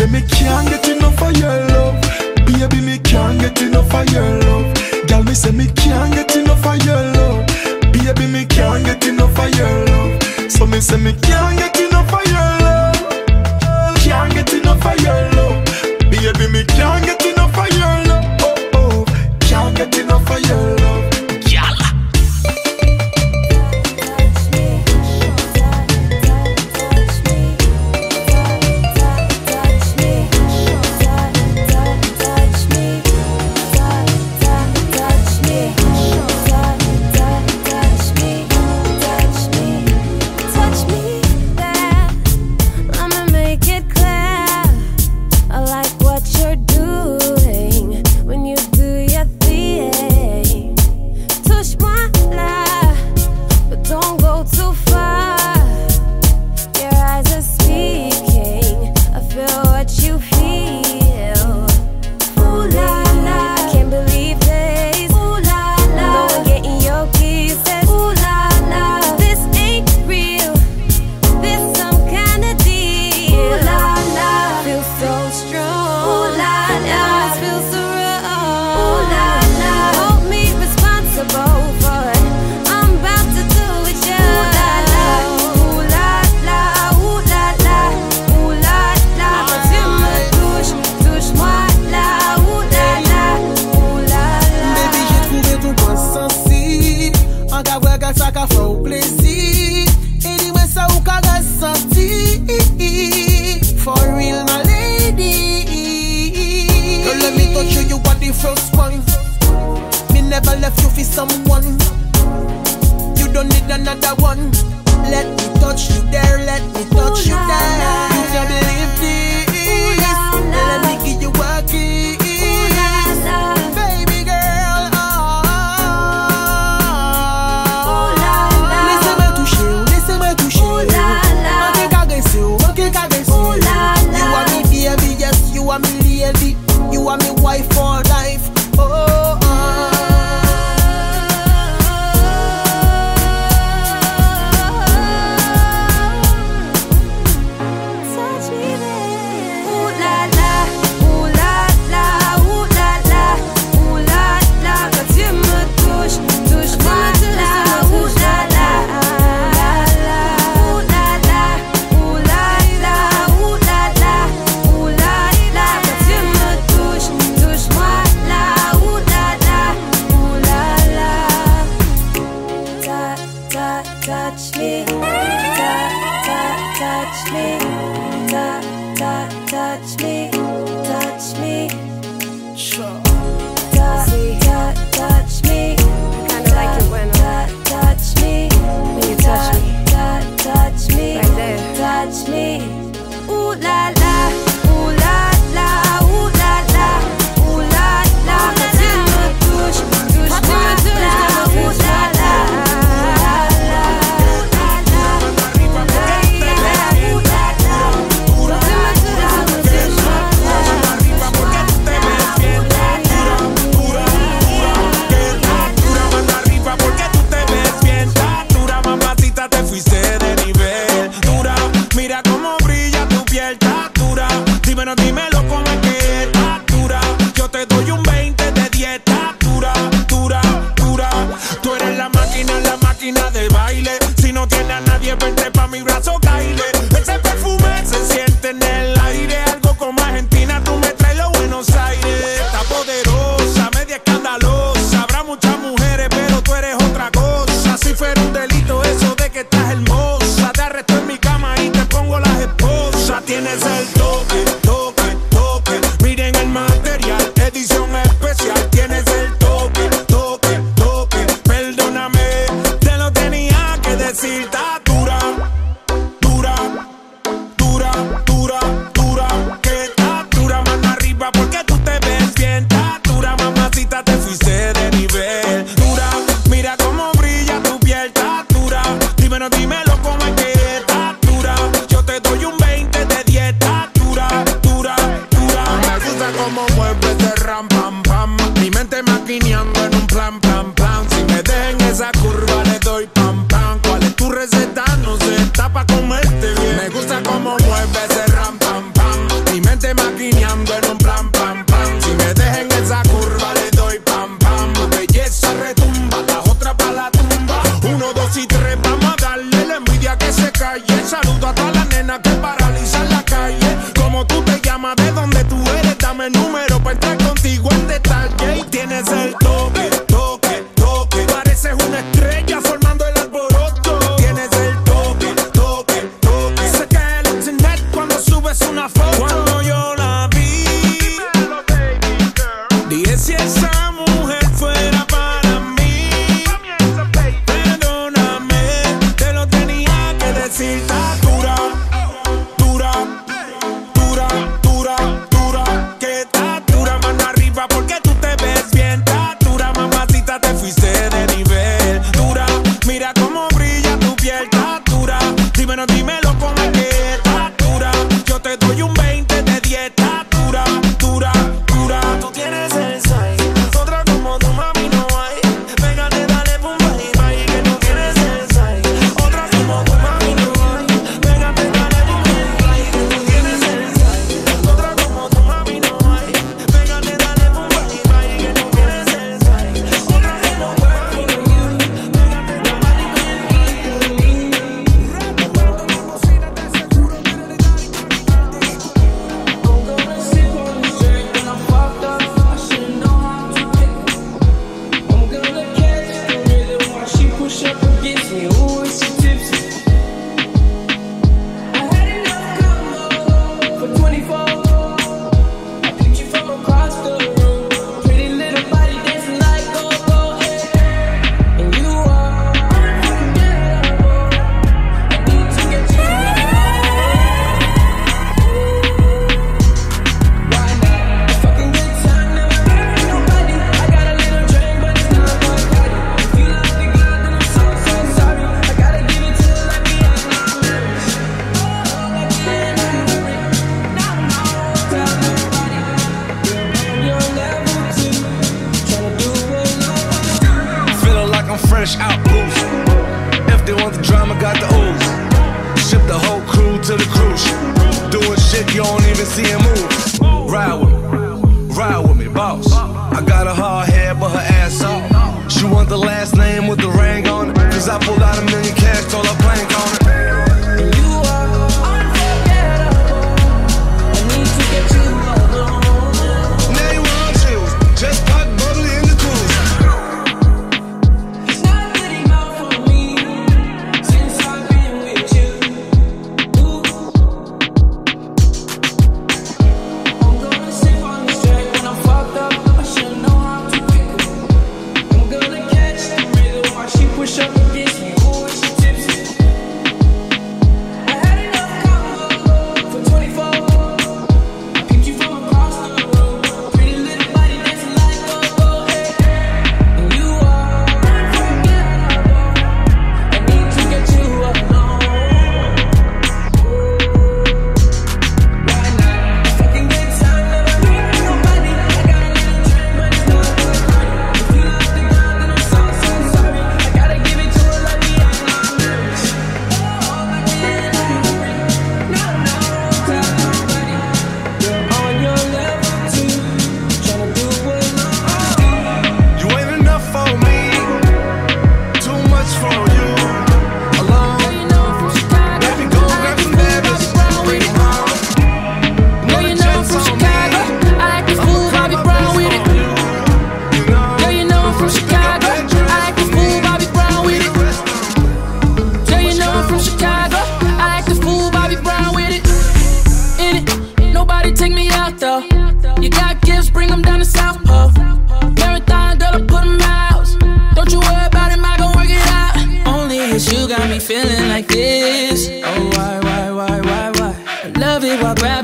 Say me can't get enough of your love. Baby, me can't get enough of your love. Girl, me say me can't get enough of your love. Baby, me can't get enough of your love. So me say me can't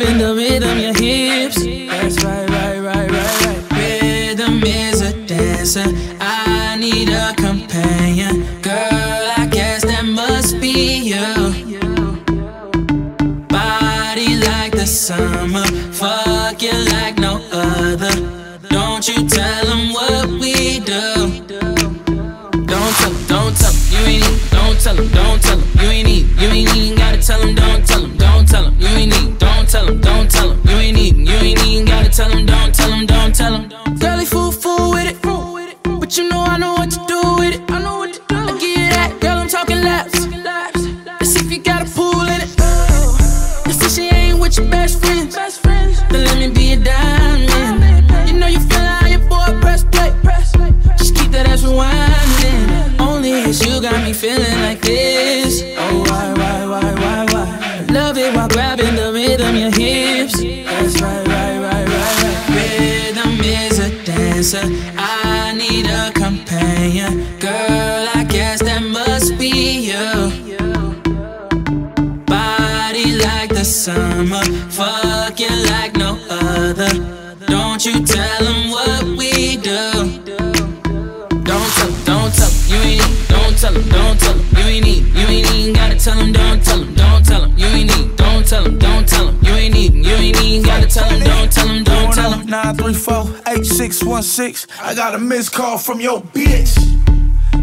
in the rhythm, your hips. That's right, right, right, right, right. Rhythm is a dancer. I need a companion. Rhythm is a dancer. I need a companion. 616, I got a missed call from your bitch.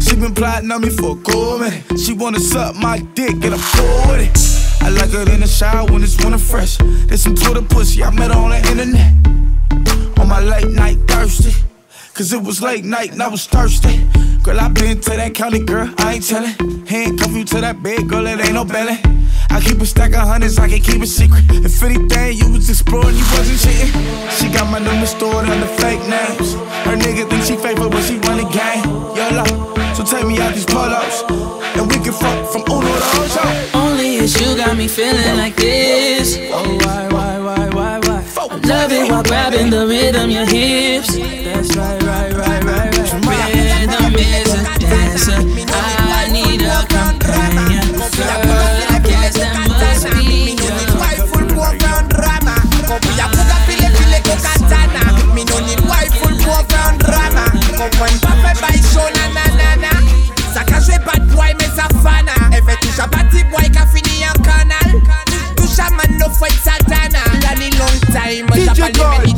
She been plotting on me for a cool minute. She wanna suck my dick and I'm cool it. I like her in the shower when it's winter fresh. There's some Twitter pussy, I met her on the internet. On my late night thirsty. Cause it was late night and I was thirsty. Girl, I been to that county, girl, I ain't tellin'. Handcuff you to that bed, girl, it ain't no belly. I keep a stack of hundreds, I can keep it secret. If anything, you was exploring, you wasn't cheating. She got my number stored under fake names. Her nigga think she faithful, but she run the game. YOLO, so take me out these pull-ups, And we can fuck from Uno to Ocho. Only is you got me feeling like this. Oh, why, why, why, why, why? Love it while grabbing the rhythm, your hips.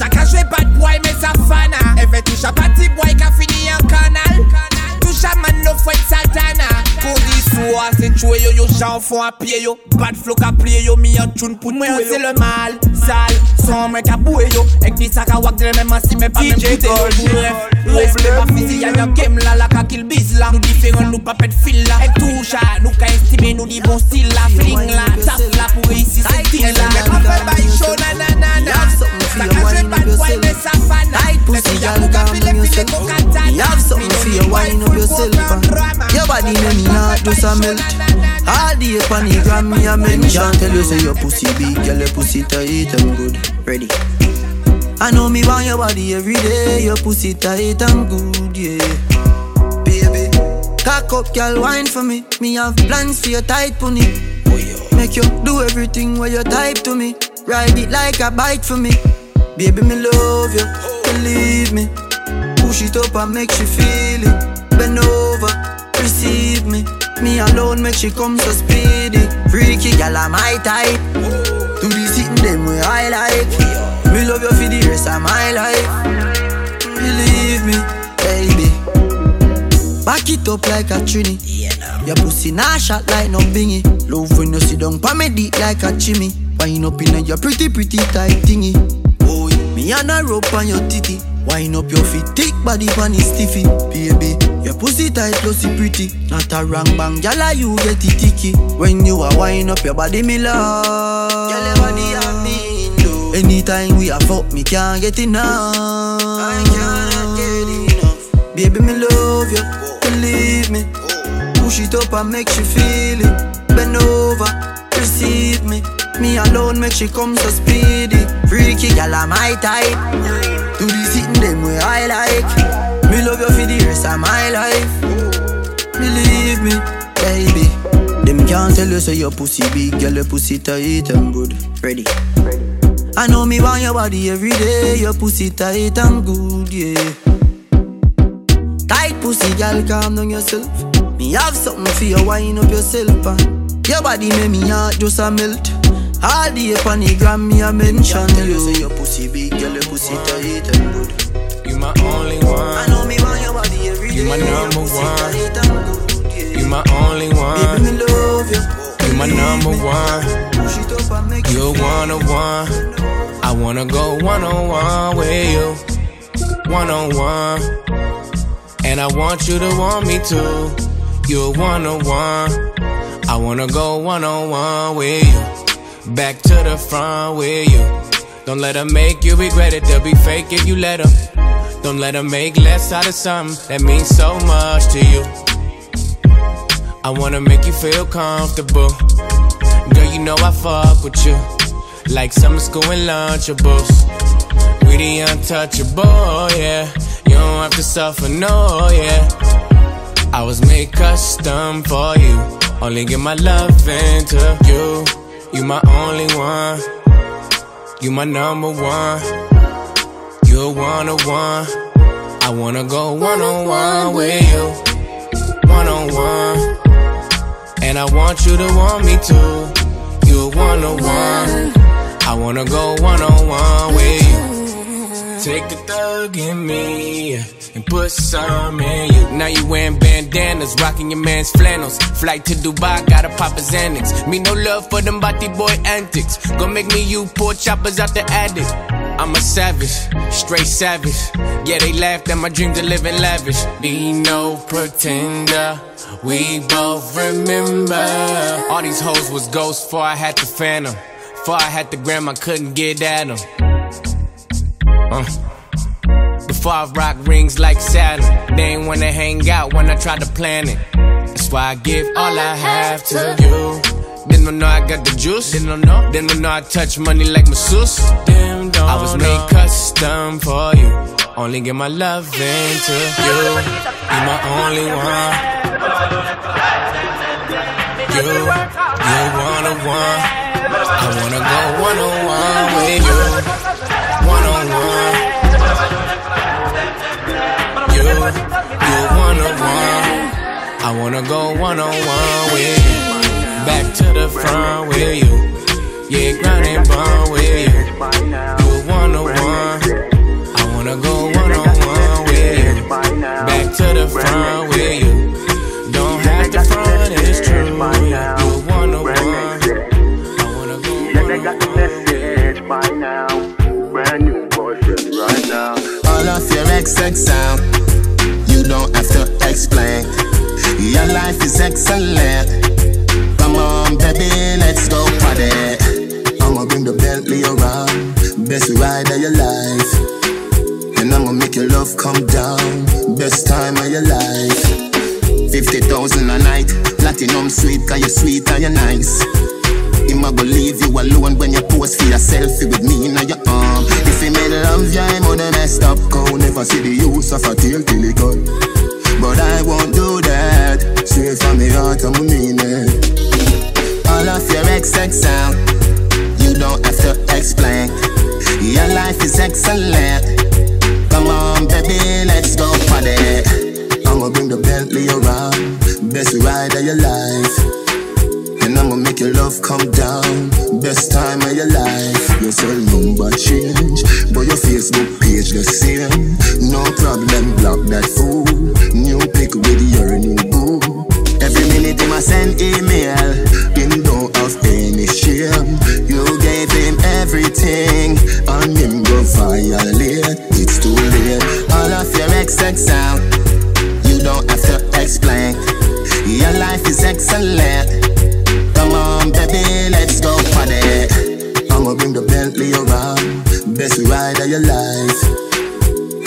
Sa ka jwe bad boy men sa fana E ve touche a pati boy ka fini an kanal Touche a man no fwet satana Kondi sou a se chwe yo yo jan fon a pied yo Bad flow ka plie yo mi an tune pou Mwen c'est le mal, sale Son mwen ka bouye yo. Ek di sa ka wak dire men masi men pa men pute yo Gold. Bref, respect pa fizi ya yon game la La ka kill biz la Nou diferent nou pa pet fil la Ek touche a nou ka estime nou di bon stil la Fling la, tap la pou reisi se ting la Men pa fe bay show na na na na You have something for Sa your ka jwe bad boy men sa fana Tight pussy, ya girl, kouga calm file down file yourself. ko katana You have something for your wine up yourself. Your body Me me no not need just melt. All day upon the gram, me a mention. Tell you say your pussy big, girl, your pussy tight and good. Ready. I know me want your body every day. Your pussy tight and good, yeah. Baby, cock up, girl, wine for me. Me have plans for your tight pony. Make you do everything where you type to me. Ride it like a bike for me. Baby, me love you, believe me. Push it up and make she feel it. Bend over, receive me. Me alone make she come so speedy. Freaky gal, I'm my type. Do the sitting them way I like. Me love you for the rest of my life. Believe me, baby. Back it up like a trini. Your pussy nah shot like no bingy. Love when you sit down pa me dick like a chimney. Wind up in your pretty pretty tight thingy. And a rope on your titty. Wind up your feet, thick body pan is stiffy. Baby, your pussy tight, pussy pretty. Not a wrong bang, gyal you get it ticky. When you are wind up your body, me love. Gyal your body have me in love. Anytime we are fuck, me can't get enough. I cannot get enough. Baby, me love you, believe me. Oh. Push it up and make you feel it. Bend over, receive me. Me alone make she come so speedy. Freaky gal, I'm my type. Do the sitting them way I like. Me love you for the rest of my life. Believe me, baby. Them can't tell you say your pussy big, girl, your pussy tight and good. Ready. I know me want your body every day. Your pussy tight and good, yeah. Tight pussy, girl, calm down yourself. Me have something for you, wind up yourself, and your body make me heart just a melt. All day upon the gram, me a mention Tell you say your pussy big, girl, your pussy tight and good. You my only one. I know me want your body every day. You my your number pussy one. tight and good, yeah. You my only one. Baby, one. me love you. You my number one. Push it up and make You're you one on one. I wanna go one on one with you. One on one. And I want you to want me too. You're one on one. I wanna go one on one with you. Back to the front with you. Don't let them make you regret it. They'll be fake if you let them. Don't let them make less out of something that means so much to you. I wanna make you feel comfortable. Girl, you know I fuck with you. Like summer school and lunchables. We the untouchable, yeah. You don't have to suffer, no, yeah. I was made custom for you. Only give my love into you. You my only one. You my number one. You're one on one. I wanna go one on one with you. One on one. And I want you to want me too. You're one on one. I wanna go one on one with you. Take the thug in me and put some in you. Now you wearing bandanas, rocking your man's flannels. Flight to Dubai, gotta pop a Xanax. Me no love for them body boy antics. Gonna make me you poor choppers out the attic. I'm a savage, straight savage. Yeah, they laughed at my dreams of living lavish. Be no pretender, we both remember. All these hoes was ghosts before I had the phantom. Before I had the gram, I couldn't get at them. Uh. I rock rings like Saturn, they ain't wanna hang out when I try to plan it. That's why I give all I have to you. Didn't know I got the juice. Didn't know. Didn't know I touch money like masseuse. Damn, I was made custom for you. Only give my love into you. You my only one. You, you one on one. I wanna go one on one with you. I wanna go one on one with you. Back to the front with you. Yeah, grind and bond with you. You one on one. I wanna go one on one with you. Back to the front with you. Don't have to front, it's true. You one on one. I wanna go one on one. message by now. Brand new boyfriend right now. All of your XX sound, life is excellent. Come on, baby, let's go party. I'ma bring the Bentley around, best ride of your life. And I'ma make your love come down, best time of your life. 50,000 a night, platinum sweet, cause you're sweet and you're nice. Him a go leave you alone when you pose for your selfie with me in your arm. If he made love, him on the messed up cow. Never see the use of a tail till he gone. But I won't do that. Straight from the heart, I'm mean it. All of your XX sound, you don't have to explain. Your life is excellent. Come on, baby, let's go party. I'ma bring the Bentley around, best ride of your life. I'ma make your love come down. Best time of your life. Your cell number change, but your Facebook page the same. No problem, block that fool. New pic with your new boo. Every minute him a send email, him don't have any shame. You gave him everything, and him go violate. It's too late. All of your XX out. you don't have to explain. Your life is excellent. Best ride of your life.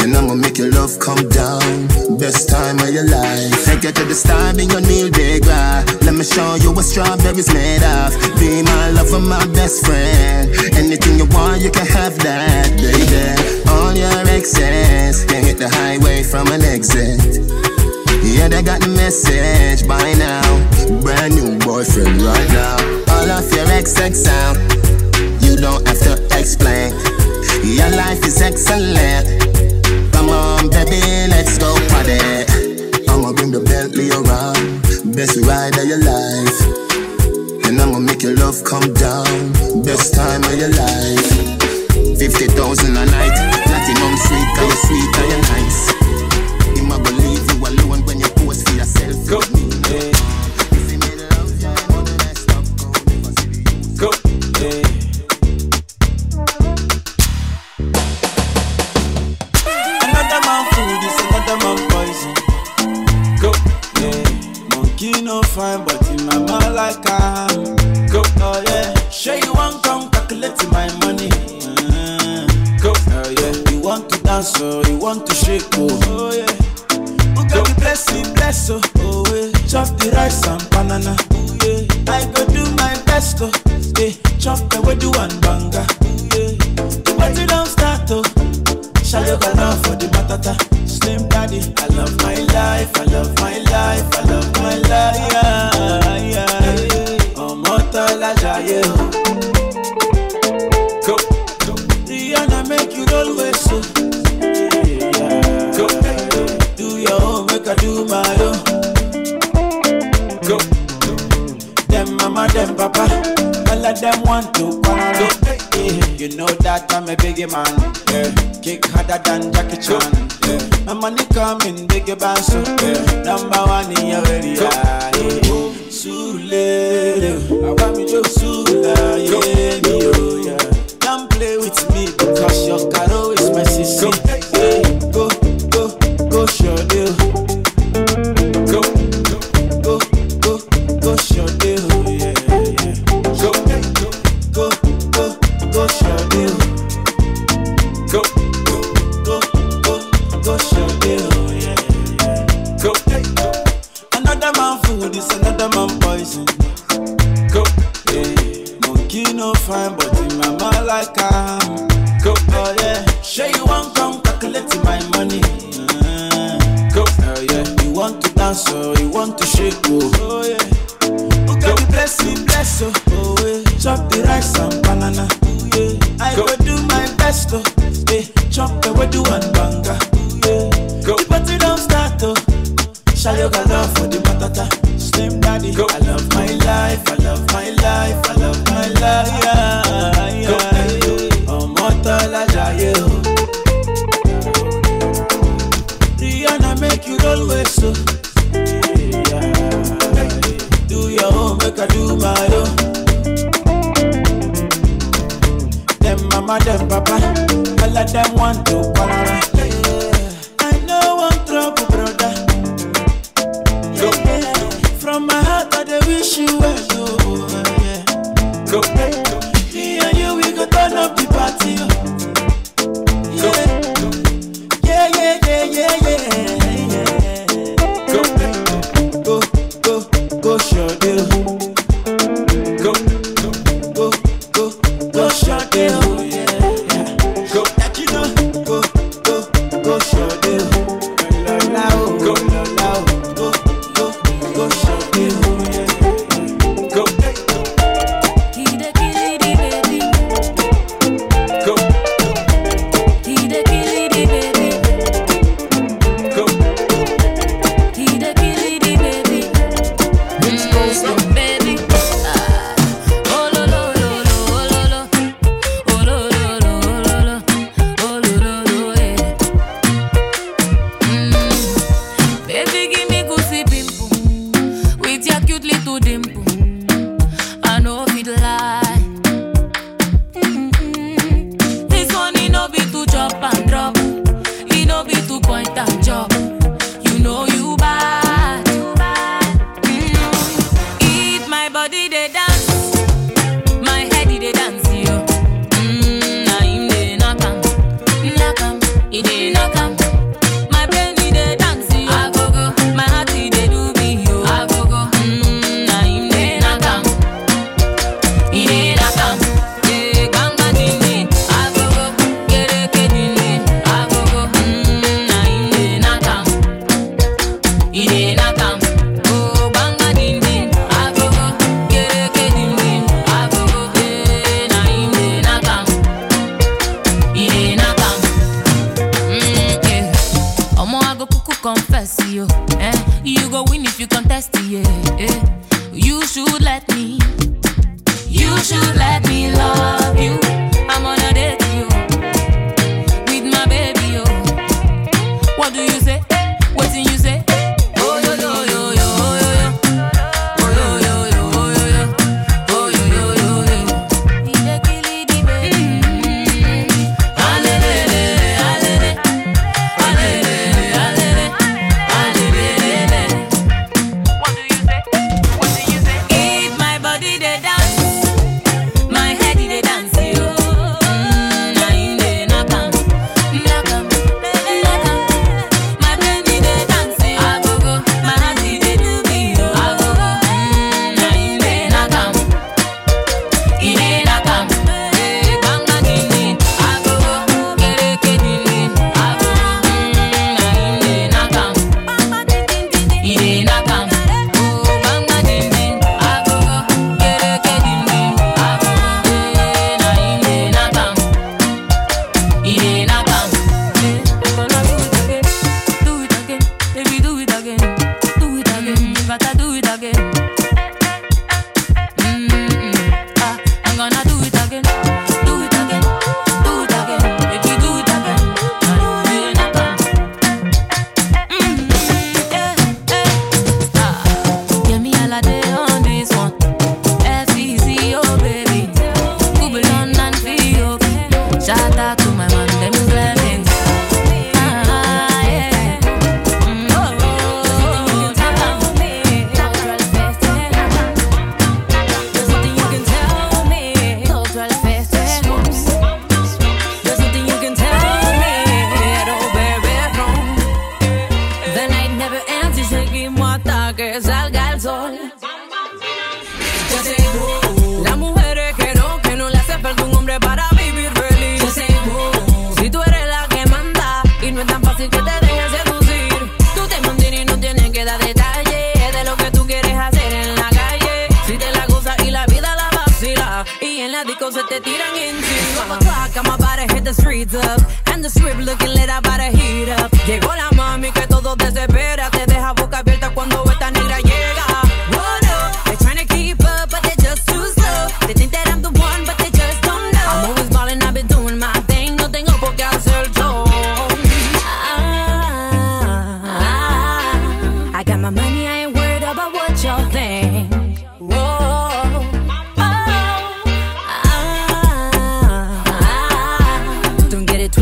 And I'ma make your love come down, best time of your life. Take you to the star, be your Neil deGrasse. Let me show you what strawberries made of. Be my lover, my best friend. Anything you want, you can have that, baby. All your excess can hit the highway from an exit. Yeah, they got the message by now. Brand new boyfriend right now. All of your XX sound, you don't have to explain. Your life is excellent. Come on, baby, let's go party. I'ma bring the Bentley around, best ride of your life. And I'ma make your love come down, best time of your life. 50,000 a night, platinum sweet, cause you're sweet and you're nice. Oh. Shayo gana for the matata. Slim daddy, I love my life, I love my that I'm a biggie man. Yeah. Kick harder than Jackie Chan. Yeah. My money coming, biggie band yeah. Number one in your area. Yeah. Sule, I want me to yeah, no fine, but in mama like I'm. Go, oh yeah. Sure you want come calculate my money. Uh, go, oh yeah. You want to dance or you want to shake, oh, oh yeah. Who can be blessing, bless, oh, oh yeah. Chop the rice and banana, oh yeah. I go, go do my best, oh, yeah. Chop the wedu and banga, oh yeah. Go, the party don't start, oh. Shall you go love for the matata? Slim daddy, go. I love my life, I love. ọmọ tán lájàyè o. Rihanna make you roll with so. Do your own make I do my own. Dem mama dem papa, all of them want to quarrel.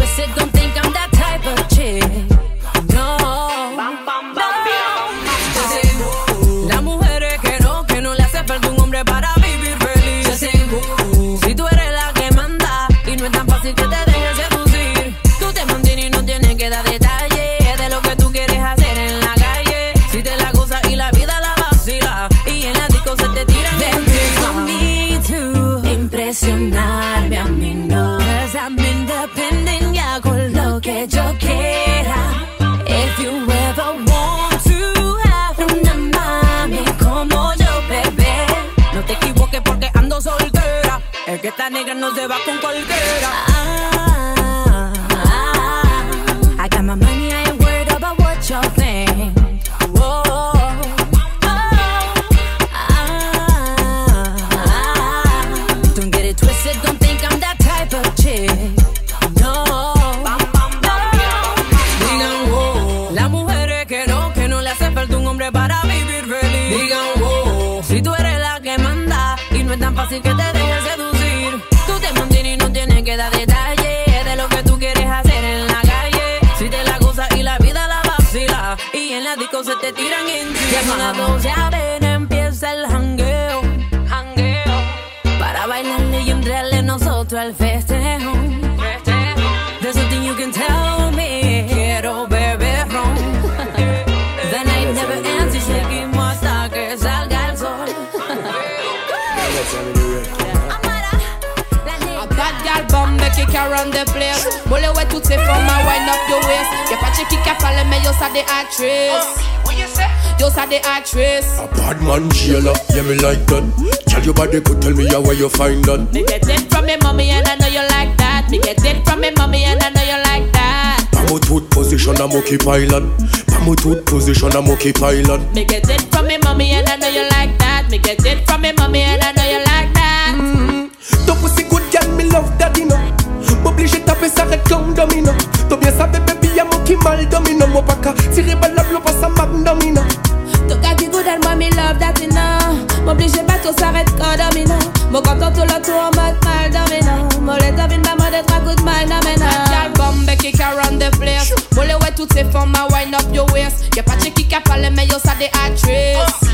twisted, don't think I'm that type of chick. Esta negra no se va con cualquiera. Ah, I got my money, I ain't worried about what y'all think. Ah, don't get it twisted, don't think I'm that type of chick. No, Digan wow. Las mujeres que no, que no le hace falta un hombre para vivir feliz. Digan wow. Si tú eres la que manda y no es tan fácil que te dejes se te tiran encima. Ya son las 12, a ver, empieza el jangueo. Jangueo. Para bailarle y entrarle nosotros al festejo. There's something you can tell me. Quiero beber ron. The night never ends y seguimos hasta que salga el sol. A bad gal bombe qui around the place. Mole ouais toutes ces femmes à wind up your waist. Y'a pas de qui qui parle mais yo ça des actrices. Uh, what you say? Yo ça des actrices. A bad man jailer, yeah me like that. Tell your body could tell me how where you find that. Me get it from me mommy and I know you like that. Me get it from me mommy and I know you like that. Pamo tooth position a monkey pilot. Pamo tooth position a monkey pilot. Me get it from me mommy and I know you like that. Me get it from me mommy and I know you like that. Mm-hmm. Ton pussy good girl, me love daddy no M'oblige taper ça red comme domino T'as bien sabe baby y'a mon qui mal domino Mon pas qu'à tirer balle la blow pas ça magnomino Ton gars qui good and moi me love that you know M'oblige pas tout s'arrête quand domino Mon content tout le tour en mode mal domino Mon les devine pas moi d'être à good mal domino Gal bombe qui around the place. Mole ouais toutes ces femmes à wind up your waist. Y'a pas de qui qui parle mais yo ça des actrices.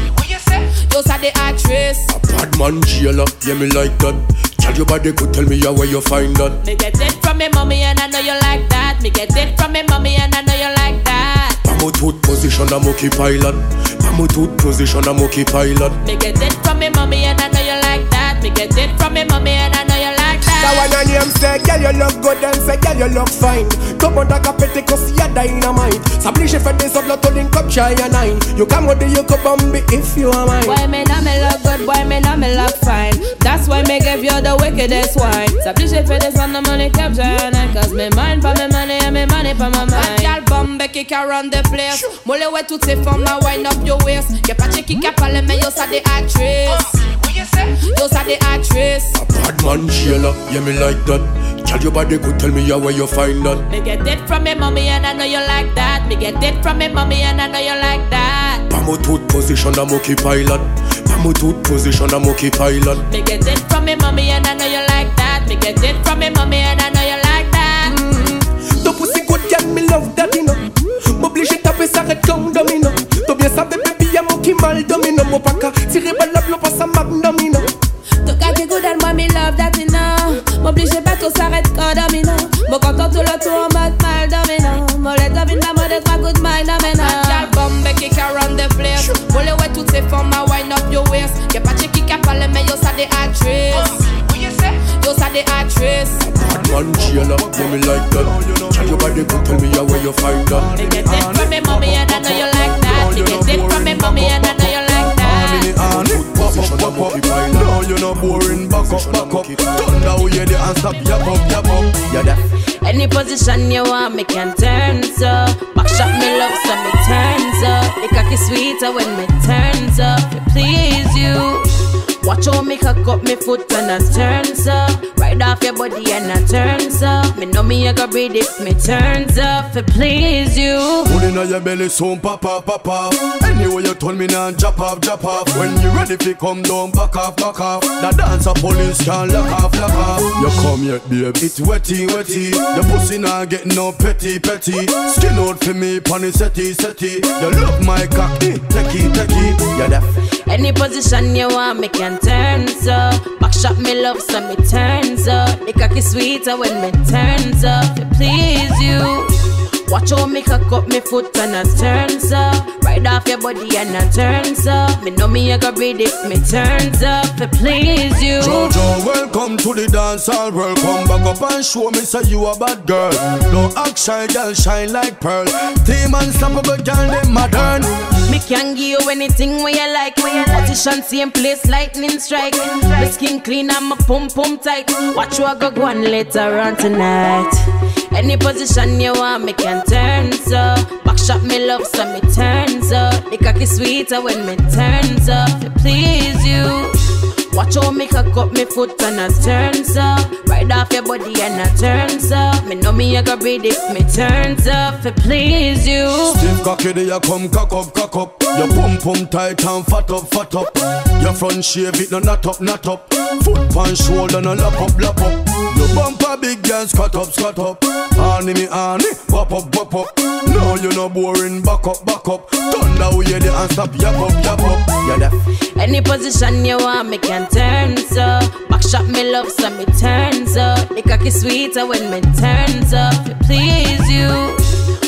Yo ça des actrices. Bad man jailer, yeah me like that. Tell your body could tell me how where you find that. Me get it from me mommy and I know you like that. Me get it from me mommy and I know you like that. Pamo tooth position a monkey pilot. Pamo tooth position a monkey pilot. Me get it from me mommy and I know you like that. Me get it from me mommy and I know you like That that. one on name say, girl you look good and say, girl you look fine Come on, like a petty cause you're dynamite S'oblige fait des autres to link up shy and nine You come with the you could bomb if you are mine Boy, me know me look good, boy, me know me look fine. That's why me give you the wickedest wine. S'appliche for this one, the money capture and I Cause me mind for me money and me money for my mind. Gal bombe qui around the place. Mole ouais toutes ces femmes à wind up your waist. Y'a pas de qui qui parle mais yo ça des actrices. Yo ça des actrices. Bad man jailer, yeah me like that. Tell your body could tell me how where you find that. Me get it from me mommy and I know you like that. Me get it from me mommy and I know you like that. Pamo tooth position a monkey pilot. Pamo tooth position a monkey pilot. Me get it from me mommy and I know you like that. Me get it from me mommy and I know you like that. Mm-hmm. Ton pussy good girl, me love daddy no M'oblige taper ça red comme domino T'as bien sabe baby y'a mon qui mal domino Mon pas qu'à tirer balle la blow pas ça magnomino me love that you know M'oblige pas tout s'arrête quand domino Mon content tout le tour en mode mal domino Mon les devine pas moi d'être à good mind domino Gal bombe qui around the place. Mole ouais toutes ces femmes à wind up your waist. Y'a pas de qui qui parle mais yo ça des actrices. Yo ça des actrices. Bad man jailer, yeah me like that. Tell your body could tell me how where you find that. Me get it from me mommy and I know you like that. Me get it from me mommy and I you no boring, back up, back up. Turn down, oh, yeah, the stop, yap up, yap up. Yeah, that. Any position you want, me can turn so. Back shot me love, so me turns up. The cocky sweeter when me turns up. To please you. Watch how me cock up me foot and I turns up. Right off your body and I turns up. Me know me I go breathe if me turns up. To please you. Put in your belly soon, papa, papa. Anyway, you told me now, drop off, drop off. When you ready fi come down, back off, back off. The dancer police can lock off, lock off. You come yet, babe. It's wetty, wetty. The pussy now getting no petty, petty. Skin out for me, pony setty, setty. You love my cock, eh, techie, techie. Yeah, that. Any position you want, me can turn uh. so. Back shot me love, so me turns up. The cocky sweeter when me turns up. Uh. To please you. Watch how me cock up me foot and I turns up. Uh. Right off your body and I turns up. Me know me I go breathe if me turns up. To please you. Jojo, welcome to the dance hall. Welcome back up and show me say you a bad girl. No act shy, girl shine like pearl. Team unstoppable girl, them modern. Me can give you anything where you like. Position same place, lightning strike. My skin clean and my pum pum tight. Watch I go go on later on tonight. Any position you want, me can turn so. Back shot me love, so me turns up. The cocky sweeter when me turns up to please you. Watch how me cock up me foot and I turns up. Right off your body and I turns up. Me know me I go breathe if me turns up to please you. Stiff cocky there you come cock up, cock up Your pum pum tight and fat up, fat up Your front shave it no knot up, knot up Foot pan shoulder no lap up, lap up bumper big girl squat up, squat up Honey me honey, wap up, wap up No you no boring, back up, back up Thunder we hear the and stop, yap up, yap up Yeah that Any position you want, me can turn so. Back shot me love, so me turn up. The cocky sweeter when me turns up to please you.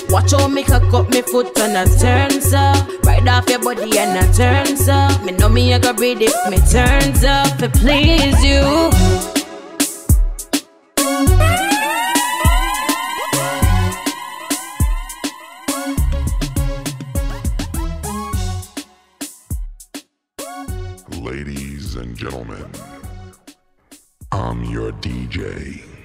Watch how me cock up me foot and I turns up. Right off your body and I turns up. Me know me I go breathe if me turns up to please you. Ladies and gentlemen, I'm your DJ.